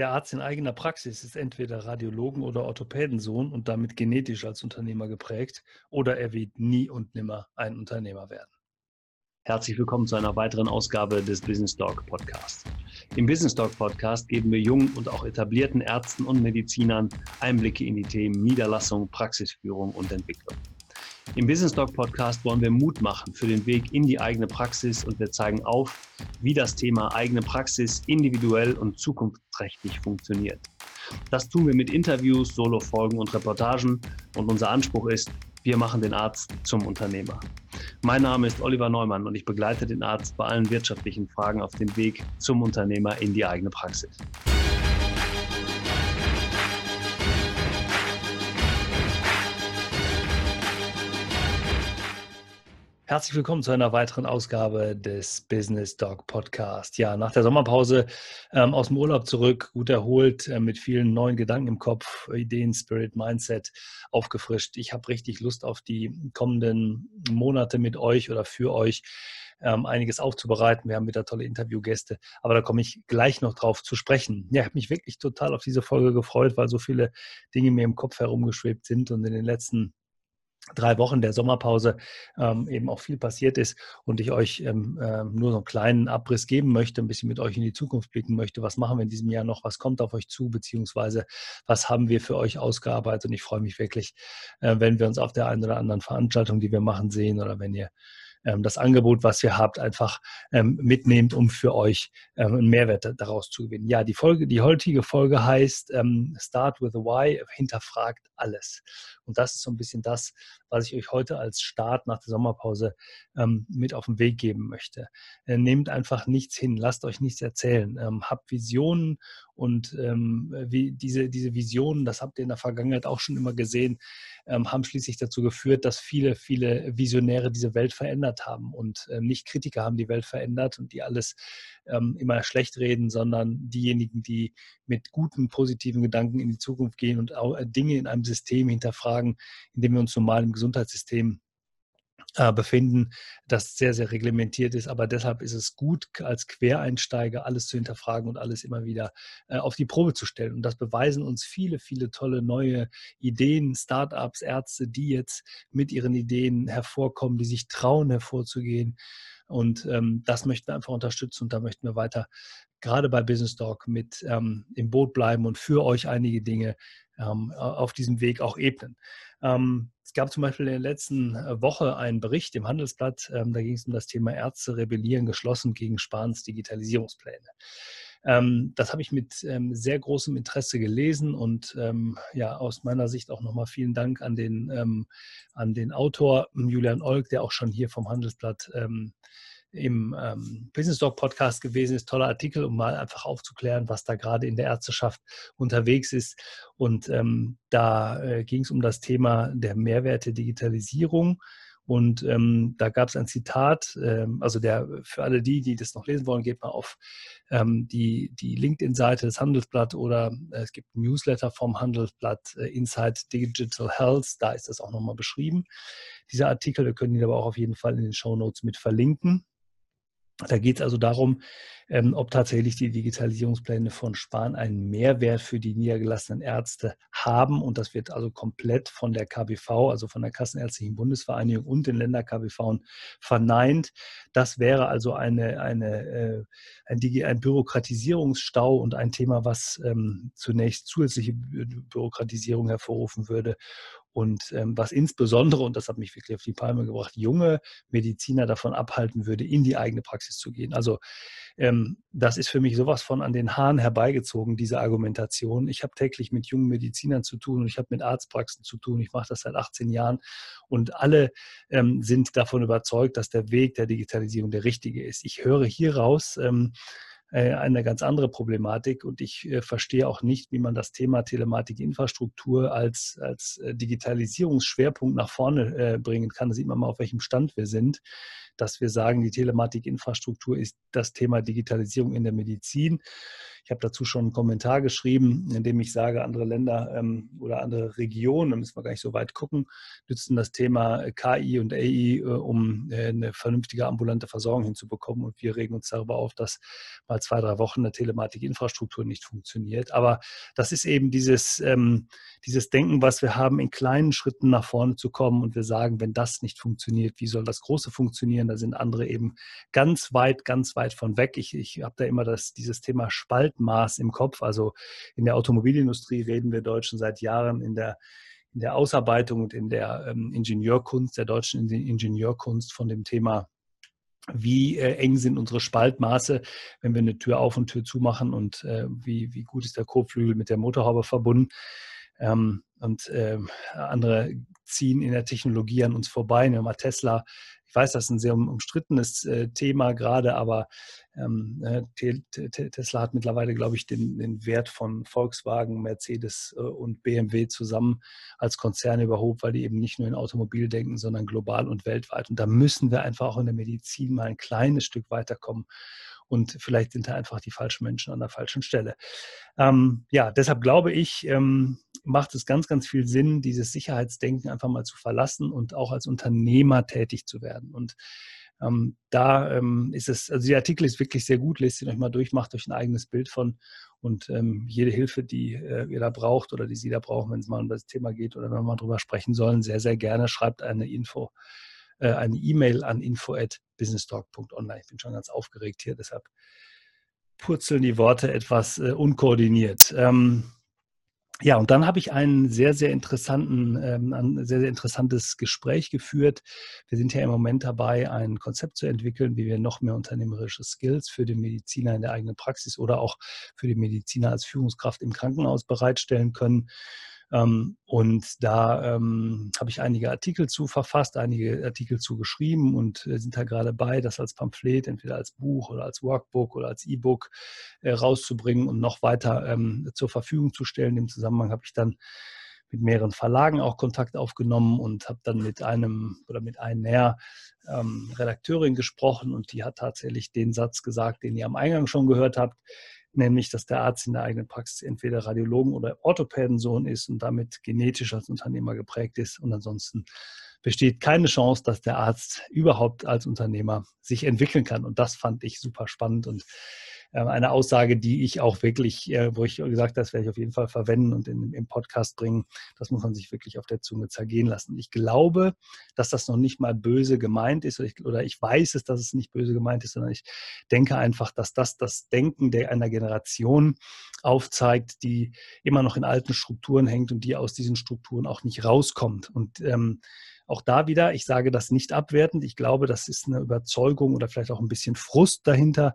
Der Arzt in eigener Praxis ist entweder Radiologen- oder Orthopädensohn und damit genetisch als Unternehmer geprägt oder er wird nie und nimmer ein Unternehmer werden. Herzlich willkommen zu einer weiteren Ausgabe des Business Dog Podcasts. Im Business Dog Podcast geben wir jungen und auch etablierten Ärzten und Medizinern Einblicke in die Themen Niederlassung, Praxisführung und Entwicklung. Im Business Talk Podcast wollen wir Mut machen für den Weg in die eigene Praxis und wir zeigen auf, wie das Thema eigene Praxis individuell und zukunftsträchtig funktioniert. Das tun wir mit Interviews, Solo-Folgen und Reportagen und unser Anspruch ist, wir machen den Arzt zum Unternehmer. Mein Name ist Oliver Neumann und ich begleite den Arzt bei allen wirtschaftlichen Fragen auf dem Weg zum Unternehmer in die eigene Praxis. Herzlich willkommen zu einer weiteren Ausgabe des Business Dog Podcast. Ja, nach der Sommerpause ähm, aus dem Urlaub zurück, gut erholt, äh, mit vielen neuen Gedanken im Kopf, Ideen, Spirit, Mindset aufgefrischt. Ich habe richtig Lust auf die kommenden Monate mit euch oder für euch ähm, einiges aufzubereiten. Wir haben wieder tolle Interviewgäste, aber da komme ich gleich noch drauf zu sprechen. Ja, ich habe mich wirklich total auf diese Folge gefreut, weil so viele Dinge mir im Kopf herumgeschwebt sind und in den letzten drei Wochen der Sommerpause ähm, eben auch viel passiert ist und ich euch ähm, äh, nur so einen kleinen Abriss geben möchte, ein bisschen mit euch in die Zukunft blicken möchte. Was machen wir in diesem Jahr noch? Was kommt auf euch zu? Beziehungsweise was haben wir für euch ausgearbeitet? Und ich freue mich wirklich, äh, wenn wir uns auf der einen oder anderen Veranstaltung, die wir machen, sehen oder wenn ihr ähm, das Angebot, was ihr habt, einfach ähm, mitnehmt, um für euch ähm, einen Mehrwert daraus zu gewinnen. Ja, die Folge, die heutige Folge heißt Start with a Why, hinterfragt alles. Und das ist so ein bisschen das, was ich euch heute als Start nach der Sommerpause ähm, mit auf den Weg geben möchte. Äh, nehmt einfach nichts hin, lasst euch nichts erzählen, ähm, habt Visionen und ähm, wie diese, diese Visionen, das habt ihr in der Vergangenheit auch schon immer gesehen, ähm, haben schließlich dazu geführt, dass viele, viele Visionäre diese Welt verändert haben und äh, nicht Kritiker haben die Welt verändert und die alles ähm, immer schlecht reden, sondern diejenigen, die mit guten, positiven Gedanken in die Zukunft gehen und äh, Dinge in einem System hinterfragen, in dem wir uns normal im Gesundheitssystem äh, befinden, das sehr, sehr reglementiert ist. Aber deshalb ist es gut, als Quereinsteiger alles zu hinterfragen und alles immer wieder äh, auf die Probe zu stellen. Und das beweisen uns viele, viele tolle neue Ideen, Startups, Ärzte, die jetzt mit ihren Ideen hervorkommen, die sich trauen, hervorzugehen. Und ähm, das möchten wir einfach unterstützen und da möchten wir weiter gerade bei Business Talk mit ähm, im Boot bleiben und für euch einige Dinge ähm, auf diesem Weg auch ebnen. Ähm, es gab zum Beispiel in der letzten äh, Woche einen Bericht im Handelsblatt, ähm, da ging es um das Thema Ärzte rebellieren geschlossen gegen Spahns Digitalisierungspläne. Ähm, das habe ich mit ähm, sehr großem Interesse gelesen und ähm, ja, aus meiner Sicht auch nochmal vielen Dank an den, ähm, an den Autor Julian Olk, der auch schon hier vom Handelsblatt ähm, im ähm, Business Talk Podcast gewesen ist. Toller Artikel, um mal einfach aufzuklären, was da gerade in der Ärzteschaft unterwegs ist. Und ähm, da äh, ging es um das Thema der Mehrwerte Digitalisierung. Und ähm, da gab es ein Zitat, ähm, also der für alle die, die das noch lesen wollen, geht mal auf ähm, die, die LinkedIn-Seite des Handelsblatt oder äh, es gibt ein Newsletter vom Handelsblatt äh, Inside Digital Health, da ist das auch nochmal beschrieben. Dieser Artikel, wir können ihn aber auch auf jeden Fall in den Show Notes mit verlinken. Da geht es also darum, ähm, ob tatsächlich die Digitalisierungspläne von Spahn einen Mehrwert für die niedergelassenen Ärzte haben. Und das wird also komplett von der KBV, also von der Kassenärztlichen Bundesvereinigung und den Länder-KBV verneint. Das wäre also eine, eine, äh, ein, ein, Bürokratisierungsstau und ein Thema, was ähm, zunächst zusätzliche Bürokratisierung hervorrufen würde und ähm, was insbesondere, und das hat mich wirklich auf die Palme gebracht, junge Mediziner davon abhalten würde, in die eigene Praxis zu gehen. Also ähm, das ist für mich sowas von an den Haaren herbeigezogen, diese Argumentation. Ich habe täglich mit jungen Medizinern zu tun und ich habe mit Arztpraxen zu tun. Ich mache das seit 18 Jahren und alle ähm, sind davon überzeugt, dass der Weg der Digitalisierung der richtige ist. Ich höre hier raus, ähm, äh, eine ganz andere Problematik und ich äh, verstehe auch nicht, wie man das Thema Telematikinfrastruktur als, als äh, Digitalisierungsschwerpunkt nach vorne bringen kann. Da sieht man mal, auf welchem Stand wir sind. Dass wir sagen, die Telematikinfrastruktur ist das Thema Digitalisierung in der Medizin. Ich habe dazu schon einen Kommentar geschrieben, in dem ich sage, andere Länder ähm, oder andere Regionen, da müssen wir gar nicht so weit gucken, nützen das Thema KI und AI, äh, um äh, eine vernünftige ambulante Versorgung hinzubekommen. Und wir regen uns darüber auf, dass mal zwei, drei Wochen eine Telematikinfrastruktur nicht funktioniert. Aber das ist eben dieses, ähm, dieses Denken, was wir haben, in kleinen Schritten nach vorne zu kommen. Und wir sagen, wenn das nicht funktioniert, wie soll das Große funktionieren? Da sind andere eben ganz weit, ganz weit von weg. Ich, ich habe da immer das, dieses Thema Spaltmaß im Kopf. Also in der Automobilindustrie reden wir Deutschen seit Jahren in der in der Ausarbeitung und in der ähm, Ingenieurkunst, der deutschen Ingenieurkunst von dem Thema, wie äh, eng sind unsere Spaltmaße, wenn wir eine Tür auf und Tür zumachen und äh, wie, wie gut ist der Kotflügel mit der Motorhaube verbunden. Ähm, und äh, andere ziehen in der Technologie an uns vorbei. Nehmen wir mal Tesla, ich weiß, das ist ein sehr umstrittenes äh, Thema gerade, aber ähm, äh, Tesla hat mittlerweile, glaube ich, den, den, Wert von Volkswagen, Mercedes äh, und BMW zusammen als Konzerne überholt, weil die eben nicht nur in Automobil denken, sondern global und weltweit. Und da müssen wir einfach auch in der Medizin mal ein kleines Stück weiterkommen und vielleicht sind da einfach die falschen Menschen an der falschen Stelle. Ähm, ja, deshalb glaube ich, ähm, macht es ganz, ganz viel Sinn, dieses Sicherheitsdenken einfach mal zu verlassen und auch als Unternehmer tätig zu werden. Und ähm, da ähm, ist es, also der Artikel ist wirklich sehr gut, lest ihn euch mal durch, macht euch ein eigenes Bild von und ähm, jede Hilfe, die äh, ihr da braucht oder die Sie da brauchen, wenn es mal um das Thema geht oder wenn wir mal drüber sprechen sollen, sehr, sehr gerne schreibt eine Info äh, eine E-Mail an info@businesstalk.online. Ich bin schon ganz aufgeregt hier, deshalb purzeln die Worte etwas äh, unkoordiniert. Ähm, ja, und dann habe ich einen sehr, sehr interessanten, ähm, ein sehr, sehr interessantes Gespräch geführt. Wir sind ja im Moment dabei, ein Konzept zu entwickeln, wie wir noch mehr unternehmerische Skills für den Mediziner in der eigenen Praxis oder auch für den Mediziner als Führungskraft im Krankenhaus bereitstellen können. Ähm, und da ähm, habe ich einige Artikel zu verfasst, einige Artikel zu geschrieben und äh, sind da gerade bei, das als Pamphlet, entweder als Buch oder als Workbook oder als E-Book äh, rauszubringen und noch weiter ähm, zur Verfügung zu stellen. Im Zusammenhang habe ich dann mit mehreren Verlagen auch Kontakt aufgenommen und habe dann mit einem oder mit einer ähm, Redakteurin gesprochen und die hat tatsächlich den Satz gesagt, den ihr am Eingang schon gehört habt nämlich dass der Arzt in der eigenen Praxis entweder Radiologen- oder Orthopädensohn ist und damit genetisch als Unternehmer geprägt ist. Und ansonsten besteht keine Chance, dass der Arzt überhaupt als Unternehmer sich entwickeln kann. Und das fand ich super spannend und eine Aussage, die ich auch wirklich, äh, wo ich gesagt habe, das werde ich auf jeden Fall verwenden und in, im Podcast bringen. Das muss man sich wirklich auf der Zunge zergehen lassen. Ich glaube, dass das noch nicht mal böse gemeint ist oder ich, oder ich weiß es, dass es nicht böse gemeint ist, sondern ich denke einfach, dass das das Denken der einer Generation aufzeigt, die immer noch in alten Strukturen hängt und die aus diesen Strukturen auch nicht rauskommt. Und ähm, auch da wieder, ich sage das nicht abwertend. Ich glaube, das ist eine Überzeugung oder vielleicht auch ein bisschen Frust dahinter,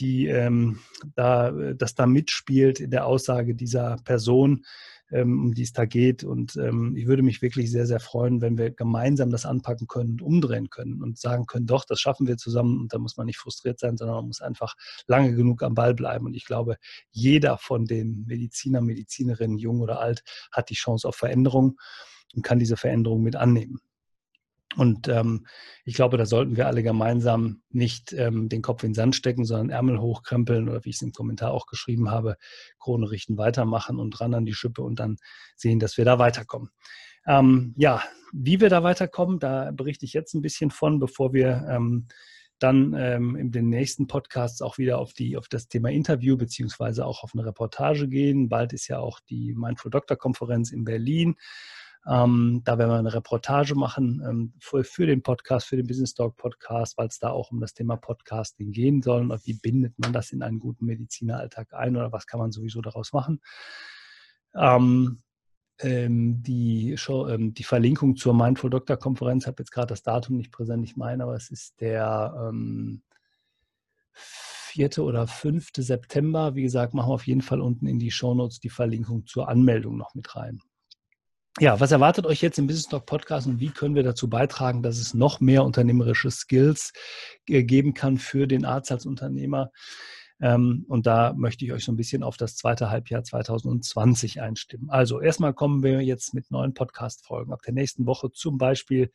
die ähm, da, das da mitspielt in der Aussage dieser Person, ähm, um die es da geht. Und ähm, ich würde mich wirklich sehr, sehr freuen, wenn wir gemeinsam das anpacken können und umdrehen können und sagen können, doch, das schaffen wir zusammen und da muss man nicht frustriert sein, sondern man muss einfach lange genug am Ball bleiben. Und ich glaube, jeder von den Mediziner, Medizinerinnen, jung oder alt, hat die Chance auf Veränderung und kann diese Veränderung mit annehmen. Und ähm, ich glaube, da sollten wir alle gemeinsam nicht ähm, den Kopf in den Sand stecken, sondern Ärmel hochkrempeln oder wie ich es im Kommentar auch geschrieben habe, Krone richten, weitermachen und ran an die Schippe und dann sehen, dass wir da weiterkommen. Ähm, ja, wie wir da weiterkommen, da berichte ich jetzt ein bisschen von, bevor wir ähm, dann ähm, in den nächsten Podcasts auch wieder auf, die, auf das Thema Interview beziehungsweise auch auf eine Reportage gehen. Bald ist ja auch die Mindful Doctor Konferenz in Berlin. Ähm, da werden wir eine Reportage machen ähm, für, für, den Podcast, für den Business Talk Podcast, weil es da auch um das Thema Podcasting gehen soll. Und wie bindet man das in einen guten Medizineralltag ein oder was kann man sowieso daraus machen? Ähm, ähm die, Show, ähm, die Verlinkung zur Mindful Doctor Konferenz, ich habe jetzt gerade das Datum nicht präsent, ich meine, aber es ist der 4. Ähm, oder 5. September. Wie gesagt, machen wir auf jeden Fall unten in die Show Notes die Verlinkung zur Anmeldung noch mit rein ja, was erwartet euch jetzt im Business Talk Podcast und wie können wir dazu beitragen, dass es noch mehr unternehmerische Skills äh, geben kann für den Arzt als Unternehmer? Ähm, und da möchte ich euch so ein bisschen auf das zweite Halbjahr 2020 einstimmen. Also erstmal kommen wir jetzt mit neuen Podcast-Folgen. Ab der nächsten Woche zum Beispiel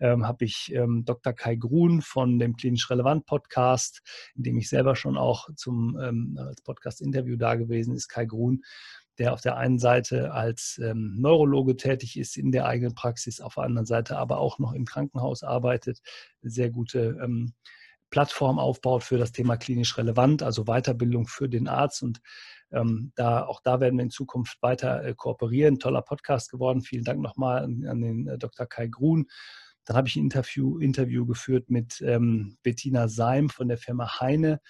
ähm, habe ich ähm, Dr. Kai Grun von dem Klinisch Relevant Podcast, in dem ich selber schon auch zum ähm, Podcast-Interview da gewesen ist. Kai Grun der auf der einen Seite als ähm, Neurologe tätig ist in der eigenen Praxis, auf der anderen Seite aber auch noch im Krankenhaus arbeitet, sehr gute ähm, Plattform aufbaut für das Thema klinisch relevant, also Weiterbildung für den Arzt. Und ähm, da, auch da werden wir in Zukunft weiter äh, kooperieren. Toller Podcast geworden. Vielen Dank nochmal an, an den äh, Dr. Kai Grun. Dann habe ich ein Interview, Interview geführt mit ähm, Bettina Seim von der Firma Heine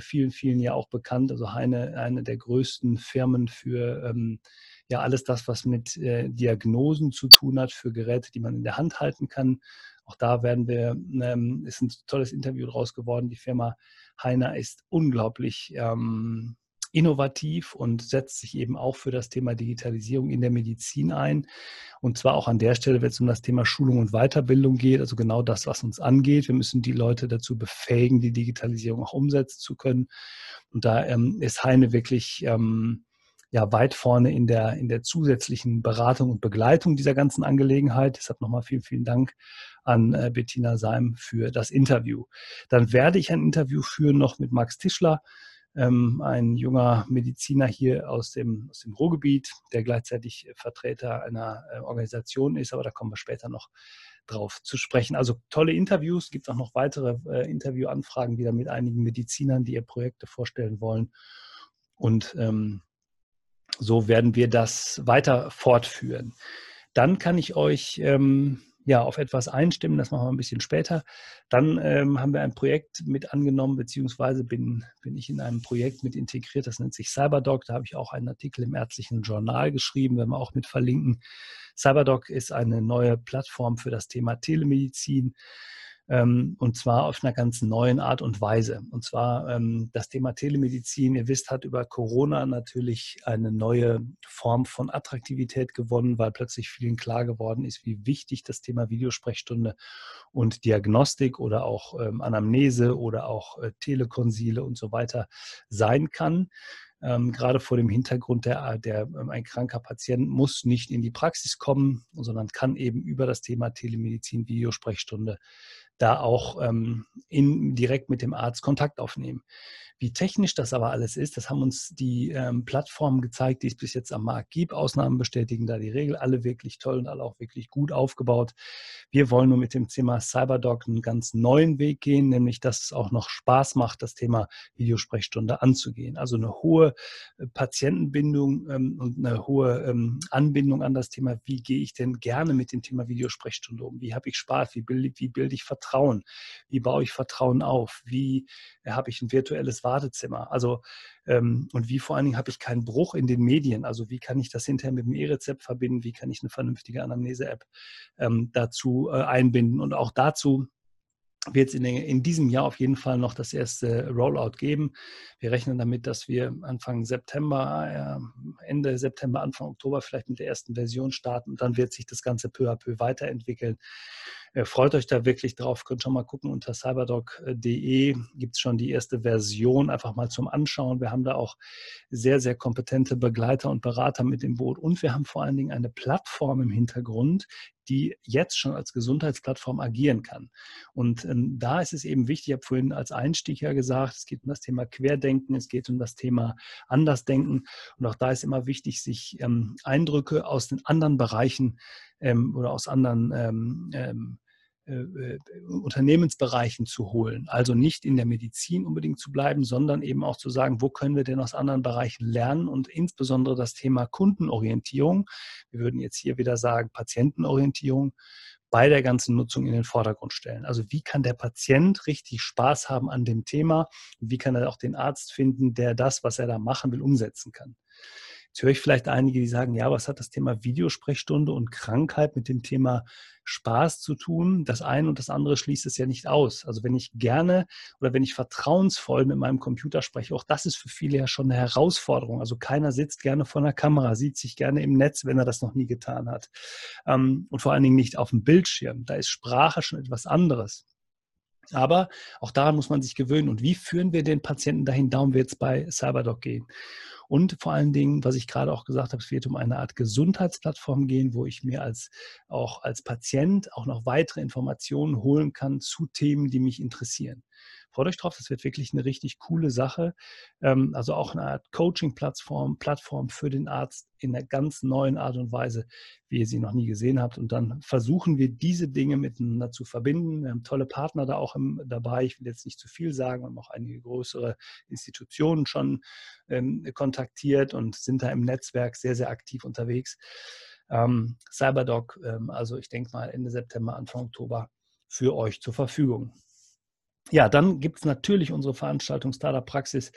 vielen, vielen ja auch bekannt. Also Heine, eine der größten Firmen für ähm, ja alles das, was mit äh, Diagnosen zu tun hat, für Geräte, die man in der Hand halten kann. Auch da werden wir, ähm, ist ein tolles Interview draus geworden. Die Firma Heiner ist unglaublich ähm, innovativ und setzt sich eben auch für das Thema Digitalisierung in der Medizin ein. Und zwar auch an der Stelle, wenn es um das Thema Schulung und Weiterbildung geht, also genau das, was uns angeht. Wir müssen die Leute dazu befähigen, die Digitalisierung auch umsetzen zu können. Und da ähm, ist Heine wirklich ähm, ja weit vorne in der, in der zusätzlichen Beratung und Begleitung dieser ganzen Angelegenheit. Deshalb nochmal vielen, vielen Dank an äh, Bettina Seim für das Interview. Dann werde ich ein Interview führen noch mit Max Tischler ein junger Mediziner hier aus dem, aus dem Ruhrgebiet, der gleichzeitig Vertreter einer äh, Organisation ist, aber da kommen wir später noch drauf zu sprechen. Also tolle Interviews, gibt auch noch weitere äh, Interviewanfragen wieder mit einigen Medizinern, die ihr Projekte vorstellen wollen. Und ähm, so werden wir das weiter fortführen. Dann kann ich euch ähm, ja, auf etwas einstimmen, das machen wir ein bisschen später. Dann ähm, haben wir ein Projekt mit angenommen, beziehungsweise bin, bin ich in einem Projekt mit integriert, das nennt sich CyberDoc. Da habe ich auch einen Artikel im ärztlichen Journal geschrieben, werden wir auch mit verlinken. CyberDoc ist eine neue Plattform für das Thema Telemedizin. Ähm, und zwar auf einer ganz neuen Art und Weise. Und zwar ähm, das Thema Telemedizin, ihr wisst, hat über Corona natürlich eine neue Form von Attraktivität gewonnen, weil plötzlich vielen klar geworden ist, wie wichtig das Thema Videosprechstunde und Diagnostik oder auch ähm, Anamnese oder auch äh, Telekonsile und so weiter sein kann. Ähm, gerade vor dem Hintergrund, der, der ähm, ein kranker Patient muss nicht in die Praxis kommen, sondern kann eben über das Thema Telemedizin, Videosprechstunde da auch ähm, in, direkt mit dem Arzt Kontakt aufnehmen. Wie technisch das aber alles ist, das haben uns die ähm, Plattformen gezeigt, die es bis jetzt am Markt gibt. Ausnahmen bestätigen da die Regel. Alle wirklich toll und alle auch wirklich gut aufgebaut. Wir wollen nur mit dem Thema Cyberdoc einen ganz neuen Weg gehen, nämlich dass es auch noch Spaß macht, das Thema Videosprechstunde anzugehen. Also eine hohe äh, Patientenbindung ähm, und eine hohe ähm, Anbindung an das Thema, wie gehe ich denn gerne mit dem Thema Videosprechstunde um? Wie habe ich Spaß? Wie bilde, wie bilde ich Vertrauen? Wie baue ich Vertrauen auf? Wie äh, habe ich ein virtuelles Badezimmer? Also ähm, und wie vor allen Dingen habe ich keinen Bruch in den Medien? Also wie kann ich das hinterher mit dem E-Rezept verbinden? Wie kann ich eine vernünftige Anamnese-App ähm, dazu äh, einbinden? Und auch dazu wird es in, in, diesem Jahr auf jeden Fall noch das erste Rollout geben. Wir rechnen damit, dass wir Anfang September, äh, Ende September, Anfang Oktober vielleicht mit der ersten Version starten und dann wird sich das Ganze peu à peu weiterentwickeln. Äh, freut euch da wirklich drauf. Könnt schon mal gucken unter cyberdoc.de gibt es schon die erste Version einfach mal zum Anschauen. Wir haben da auch sehr, sehr kompetente Begleiter und Berater mit im Boot und wir haben vor allen Dingen eine Plattform im Hintergrund, die jetzt schon als Gesundheitsplattform agieren kann. Und ähm, da ist es eben wichtig, ich habe vorhin als Einstieg ja gesagt, es geht um das Thema Querdenken, es geht um das Thema Andersdenken. Und auch da ist immer wichtig, sich ähm, Eindrücke aus den anderen Bereichen ähm, oder aus anderen äh, äh, Unternehmensbereichen zu holen. Also nicht in der Medizin unbedingt zu bleiben, sondern eben auch zu sagen, wo können wir denn aus anderen Bereichen lernen und insbesondere das Thema Kundenorientierung. Wir würden jetzt hier wieder sagen Patientenorientierung bei der ganzen Nutzung in den Vordergrund stellen. Also wie kann der Patient richtig Spaß haben an dem Thema? Wie kann er auch den Arzt finden, der das, was er da machen will, umsetzen kann? Jetzt höre ich vielleicht einige, die sagen, ja, was hat das Thema Videosprechstunde und Krankheit mit dem Thema Spaß zu tun? Das eine und das andere schließt es ja nicht aus. Also wenn ich gerne oder wenn ich vertrauensvoll mit meinem Computer spreche, auch das ist für viele ja schon eine Herausforderung. Also keiner sitzt gerne vor einer Kamera, sieht sich gerne im Netz, wenn er das noch nie getan hat. Ähm, und vor allen Dingen nicht auf dem Bildschirm. Da ist Sprache schon etwas anderes. Aber auch daran muss man sich gewöhnen. Und wie führen wir den Patienten dahin? Darum wird es bei CyberDoc gehen. Und vor allen Dingen, was ich gerade auch gesagt habe, es wird um eine Art Gesundheitsplattform gehen, wo ich mir als auch als Patient auch noch weitere Informationen holen kann zu Themen, die mich interessieren. Freut euch drauf, das wird wirklich eine richtig coole Sache. Ähm, also auch eine Art Coaching-Plattform, Plattform für den Arzt in einer ganz neuen Art und Weise, wie ihr sie noch nie gesehen habt. Und dann versuchen wir diese Dinge miteinander zu verbinden. Wir haben tolle Partner da auch im, dabei. Ich will jetzt nicht zu viel sagen. Wir haben auch einige größere Institutionen schon ähm, kontaktiert und sind da im Netzwerk sehr, sehr aktiv unterwegs. Ähm, Cyberdoc, ähm, also ich denke mal Ende September, Anfang Oktober für euch zur Verfügung. Ja, dann gibt es natürlich unsere Veranstaltung Startup Praxis,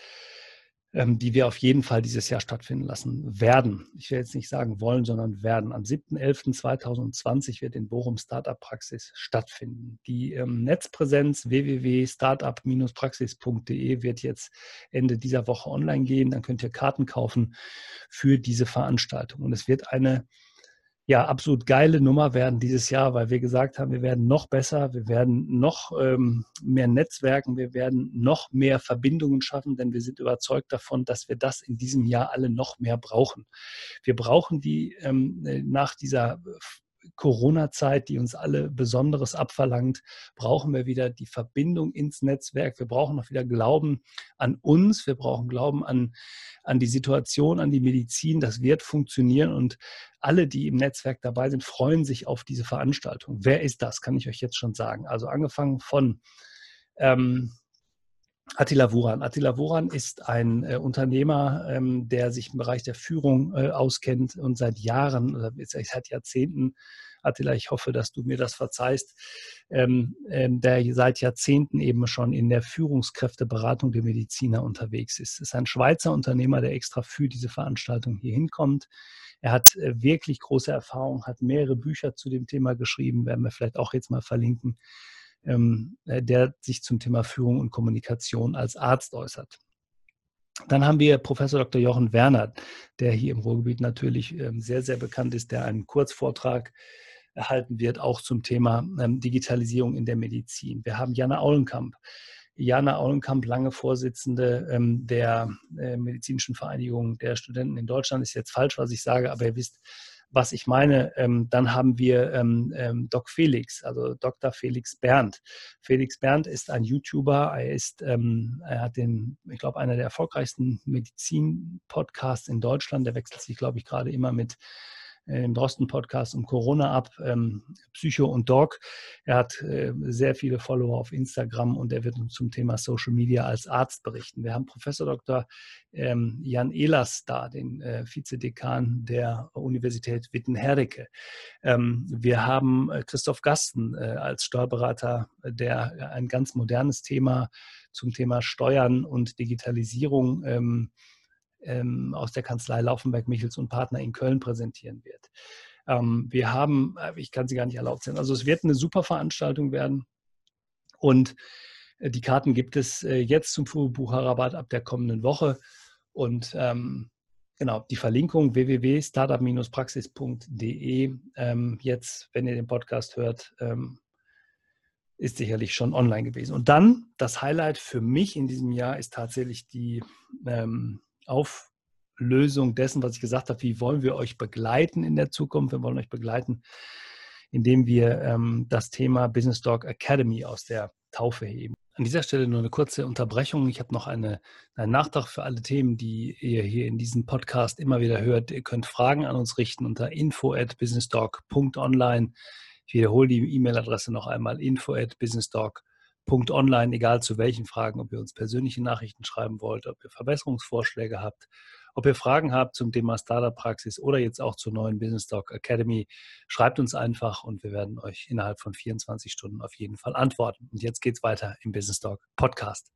ähm, die wir auf jeden Fall dieses Jahr stattfinden lassen werden. Ich will jetzt nicht sagen wollen, sondern werden. Am 7.11.2020 wird in Bochum Startup Praxis stattfinden. Die ähm, Netzpräsenz www.startup-praxis.de wird jetzt Ende dieser Woche online gehen. Dann könnt ihr Karten kaufen für diese Veranstaltung. Und es wird eine ja, absolut geile Nummer werden dieses Jahr, weil wir gesagt haben, wir werden noch besser, wir werden noch ähm, mehr Netzwerken, wir werden noch mehr Verbindungen schaffen, denn wir sind überzeugt davon, dass wir das in diesem Jahr alle noch mehr brauchen. Wir brauchen die ähm, nach dieser Corona-Zeit, die uns alle Besonderes abverlangt, brauchen wir wieder die Verbindung ins Netzwerk. Wir brauchen noch wieder Glauben an uns. Wir brauchen Glauben an, an die Situation, an die Medizin. Das wird funktionieren und alle, die im Netzwerk dabei sind, freuen sich auf diese Veranstaltung. Wer ist das? Kann ich euch jetzt schon sagen. Also angefangen von ähm, Attila Wuran. Attila Wuran ist ein äh, Unternehmer, ähm, der sich im Bereich der Führung äh, auskennt und seit Jahren oder seit Jahrzehnten, Attila, ich hoffe, dass du mir das verzeihst, ähm, ähm, der seit Jahrzehnten eben schon in der Führungskräfteberatung der Mediziner unterwegs ist. Ist ein Schweizer Unternehmer, der extra für diese Veranstaltung hier hinkommt. Er hat äh, wirklich große Erfahrung, hat mehrere Bücher zu dem Thema geschrieben, werden wir vielleicht auch jetzt mal verlinken ähm, äh, der sich zum Thema Führung und Kommunikation als Arzt äußert. Dann haben wir Professor Dr. Jochen Werner, der hier im Ruhrgebiet natürlich ähm, sehr, sehr bekannt ist, der einen Kurzvortrag erhalten wird, auch zum Thema ähm, Digitalisierung in der Medizin. Wir haben Jana Aulenkamp. Jana Aulenkamp, lange Vorsitzende der äh, Medizinischen Vereinigung der Studenten in Deutschland, ist jetzt falsch, was ich sage, aber ihr wisst, was ich meine. Ähm, dann haben wir ähm, ähm, Doc Felix, also Dr. Felix Berndt. Felix Berndt ist ein YouTuber. Er ist, ähm, er hat den, ich glaube, einer der erfolgreichsten Medizin-Podcasts in Deutschland. Der wechselt sich, glaube ich, gerade immer mit im Drosten-Podcast um Corona ab, ähm, Psycho und Dog. Er hat äh, sehr viele Follower auf Instagram und er wird uns zum Thema Social Media als Arzt berichten. Wir haben Professor Dr. Ähm, Jan Ehlers da, den äh, Vizedekan der Universität Witten-Herdecke. Ähm, wir haben äh, Christoph Gasten äh, als Steuerberater, der ein ganz modernes Thema zum Thema Steuern und Digitalisierung ähm, ähm, aus der Kanzlei Laufenberg, Michels und Partner in Köln präsentieren wird. Ähm, wir haben, äh, ich kann sie gar nicht erlaubt sein, also es wird eine super Veranstaltung werden und äh, die Karten gibt es äh, jetzt zum Bucherrabatt ab der kommenden Woche und ähm, Genau, die Verlinkung www.startup-praxis.de. Ähm, jetzt, wenn ihr den Podcast hört, ähm, ist sicherlich schon online gewesen. Und dann das Highlight für mich in diesem Jahr ist tatsächlich die ähm, Auflösung dessen, was ich gesagt habe, wie wollen wir euch begleiten in der Zukunft? Wir wollen euch begleiten, indem wir ähm, das Thema Business Dog Academy aus der Taufe heben. An dieser Stelle nur eine kurze Unterbrechung. Ich habe noch eine, einen Nachtrag für alle Themen, die ihr hier in diesem Podcast immer wieder hört. Ihr könnt Fragen an uns richten unter info at businessdog.online. Ich wiederhole die E-Mail-Adresse noch einmal info at businessdog.online egal zu welchen Fragen, ob ihr uns persönliche Nachrichten schreiben wollt, ob ihr Verbesserungsvorschläge habt, ob ihr Fragen habt zum Thema Startup-Praxis oder jetzt auch zur neuen Business Talk Academy, schreibt uns einfach und wir werden euch innerhalb von 24 Stunden auf jeden Fall antworten. Und jetzt geht es weiter im Business Talk Podcast.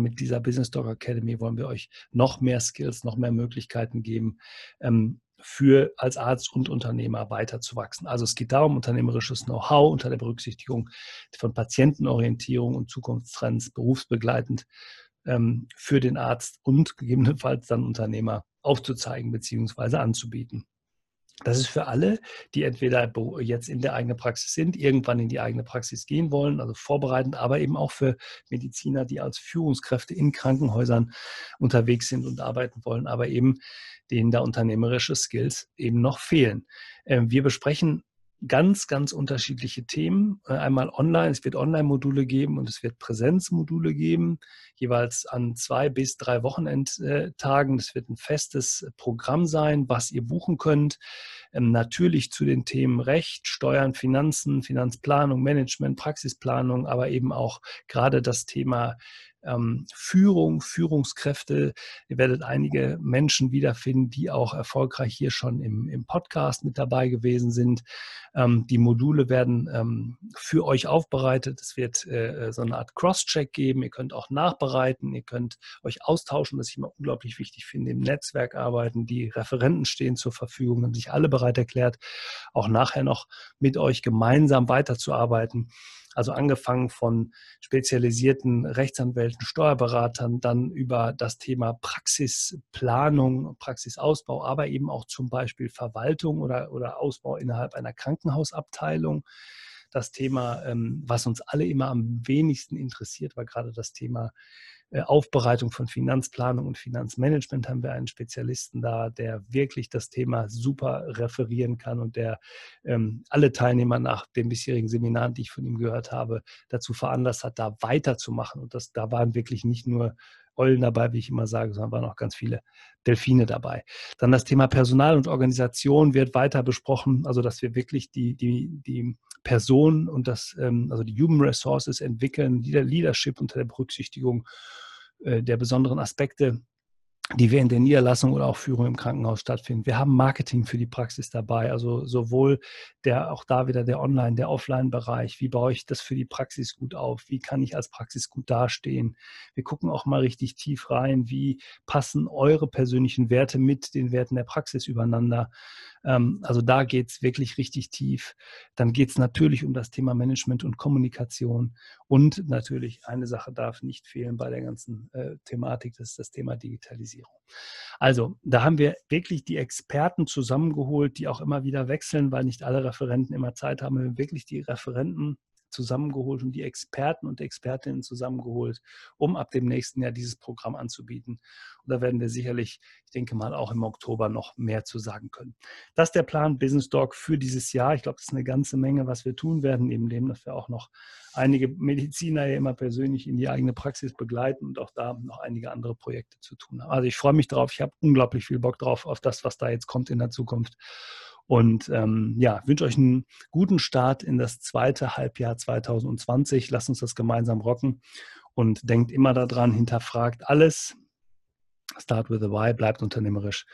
Mit dieser Business Talk Academy wollen wir euch noch mehr Skills, noch mehr Möglichkeiten geben, ähm, für als Arzt und Unternehmer weiterzuwachsen. Also es geht darum, unternehmerisches Know-how unter der Berücksichtigung von Patientenorientierung und Zukunftstrends berufsbegleitend ähm, für den Arzt und gegebenenfalls dann Unternehmer aufzuzeigen bzw. anzubieten. Das ist für alle, die entweder jetzt in der eigenen Praxis sind, irgendwann in die eigene Praxis gehen wollen, also vorbereitend, aber eben auch für Mediziner, die als Führungskräfte in Krankenhäusern unterwegs sind und arbeiten wollen, aber eben denen da unternehmerische Skills eben noch fehlen. Ähm, wir besprechen ganz, ganz unterschiedliche Themen. Äh, einmal online, es wird Online-Module geben und es wird Präsenzmodule geben, jeweils an zwei bis drei Wochenendtagen. Es wird ein festes Programm sein, was ihr buchen könnt. Ähm, natürlich zu den Themen Recht, Steuern, Finanzen, Finanzplanung, Management, Praxisplanung, aber eben auch gerade das Thema ähm, Führung, Führungskräfte. Ihr werdet einige Menschen wiederfinden, die auch erfolgreich hier schon im, im Podcast mit dabei gewesen sind. Ähm, die Module werden für euch aufbereitet. Es wird äh, so eine Art Cross-Check geben. Ihr könnt auch nachbereiten. Ihr könnt euch austauschen, was ich immer unglaublich wichtig finde, im Netzwerk arbeiten. Die Referenten stehen zur Verfügung, haben sich alle bereit erklärt, auch nachher noch mit euch gemeinsam weiterzuarbeiten. Also angefangen von spezialisierten Rechtsanwälten, Steuerberatern, dann über das Thema Praxisplanung, Praxisausbau, aber eben auch zum Beispiel Verwaltung oder, oder Ausbau innerhalb einer Krankenhausabteilung. Das Thema, ähm, was uns alle immer am wenigsten interessiert, war gerade das Thema Aufbereitung von Finanzplanung und Finanzmanagement haben wir einen Spezialisten da, der wirklich das Thema super referieren kann und der ähm, alle Teilnehmer nach den bisherigen Seminaren, die ich von ihm gehört habe, dazu veranlasst hat, da weiterzumachen. Und das, da waren wirklich nicht nur Eulen dabei, wie ich immer sage, sondern waren auch ganz viele Delfine dabei. Dann das Thema Personal und Organisation wird weiter besprochen, also dass wir wirklich die, die, die Person und das, ähm, also die Human Resources entwickeln, Leadership unter der Berücksichtigung äh, der besonderen Aspekte die in der Niederlassung oder auch Führung im Krankenhaus stattfinden. Wir haben Marketing für die Praxis dabei, also sowohl der, auch da wieder der Online-, der Offline-Bereich. Wie baue ich das für die Praxis gut auf? Wie kann ich als Praxis gut dastehen? Wir gucken auch mal richtig tief rein. Wie passen eure persönlichen Werte mit den Werten der Praxis übereinander? Ähm, also da geht es wirklich richtig tief. Dann geht es natürlich um das Thema Management und Kommunikation. Und natürlich, eine Sache darf nicht fehlen bei der ganzen äh, Thematik, das ist das Thema Digitalisierung. Also, da haben wir wirklich die Experten zusammengeholt, die auch immer wieder wechseln, weil nicht alle Referenten immer Zeit haben. Wir haben wirklich die Referenten zusammengeholt und die Experten und Expertinnen zusammengeholt, um ab dem nächsten Jahr dieses Programm anzubieten. Und da werden wir sicherlich, ich denke mal, auch im Oktober noch mehr zu sagen können. Das ist der Plan Business Dog für dieses Jahr. Ich glaube, das ist eine ganze Menge, was wir tun werden, neben dem, dass wir auch noch einige Mediziner ja immer persönlich in die eigene Praxis begleiten und auch da noch einige andere Projekte zu tun haben. Also ich freue mich drauf. Ich habe unglaublich viel Bock drauf auf das, was da jetzt kommt in der Zukunft. Und ähm, ja, wünsche euch einen guten Start in das zweite Halbjahr 2020. Lasst uns das gemeinsam rocken und denkt immer daran, hinterfragt alles. Start with a Why, bleibt unternehmerisch.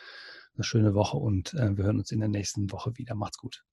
Eine schöne Woche und äh, wir hören uns in der nächsten Woche wieder. Macht's gut.